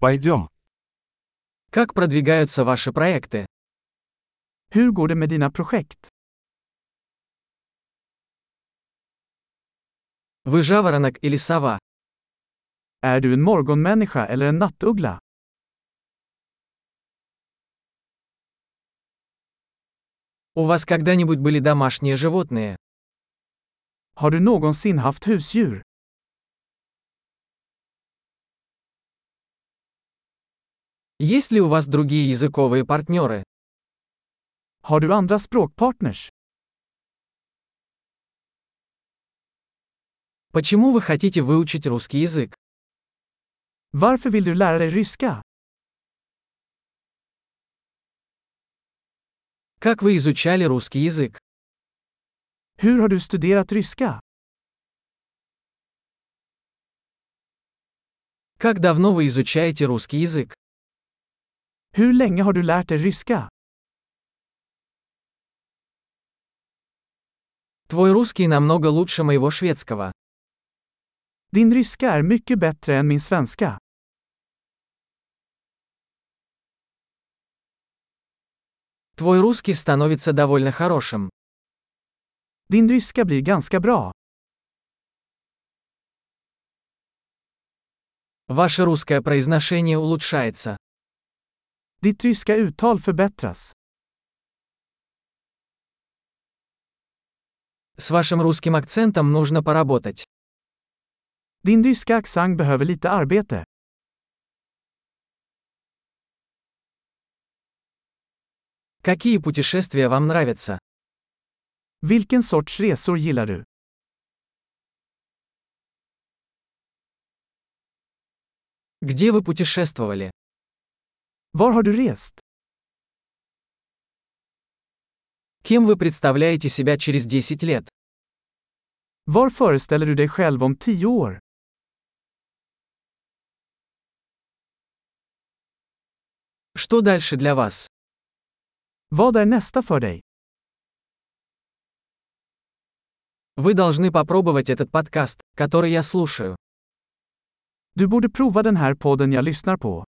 Пойдем. Как продвигаются ваши проекты? Hur går det med dina projekt? Вы жаворонок или сова? Är du en morgonmänniska eller en nattuggla? У вас когда-нибудь были домашние животные? Har du någonsin haft husdjur? Есть ли у вас другие языковые партнеры? Har du andra språkpartners? Почему вы хотите выучить русский язык? Varför vill du lära dig ryska? Как вы изучали русский язык? Hur har du studerat ryska? Как давно вы изучаете русский язык? Hur länge har du lärt dig ryska? Твой русский намного лучше моего шведского. Din ryska är mycket bättre än min svenska. Твой русский становится довольно хорошим. Din ryska blir ganska bra. Ваше русское произношение улучшается. Ditt ryska uttal förbättras. С вашим русским акцентом нужно поработать. Din ryska accent behöver lite arbete. Какие путешествия вам нравятся? Vilken sorts resor gillar du? Где вы путешествовали? Var har du rest? Кем вы представляете себя через 10 лет? Var föreställer du dig själv om tio år? Что дальше для вас? Vad är nästa för dig? Вы должны попробовать этот подкаст, который я слушаю. Du borde prova den här podden jag lyssnar på.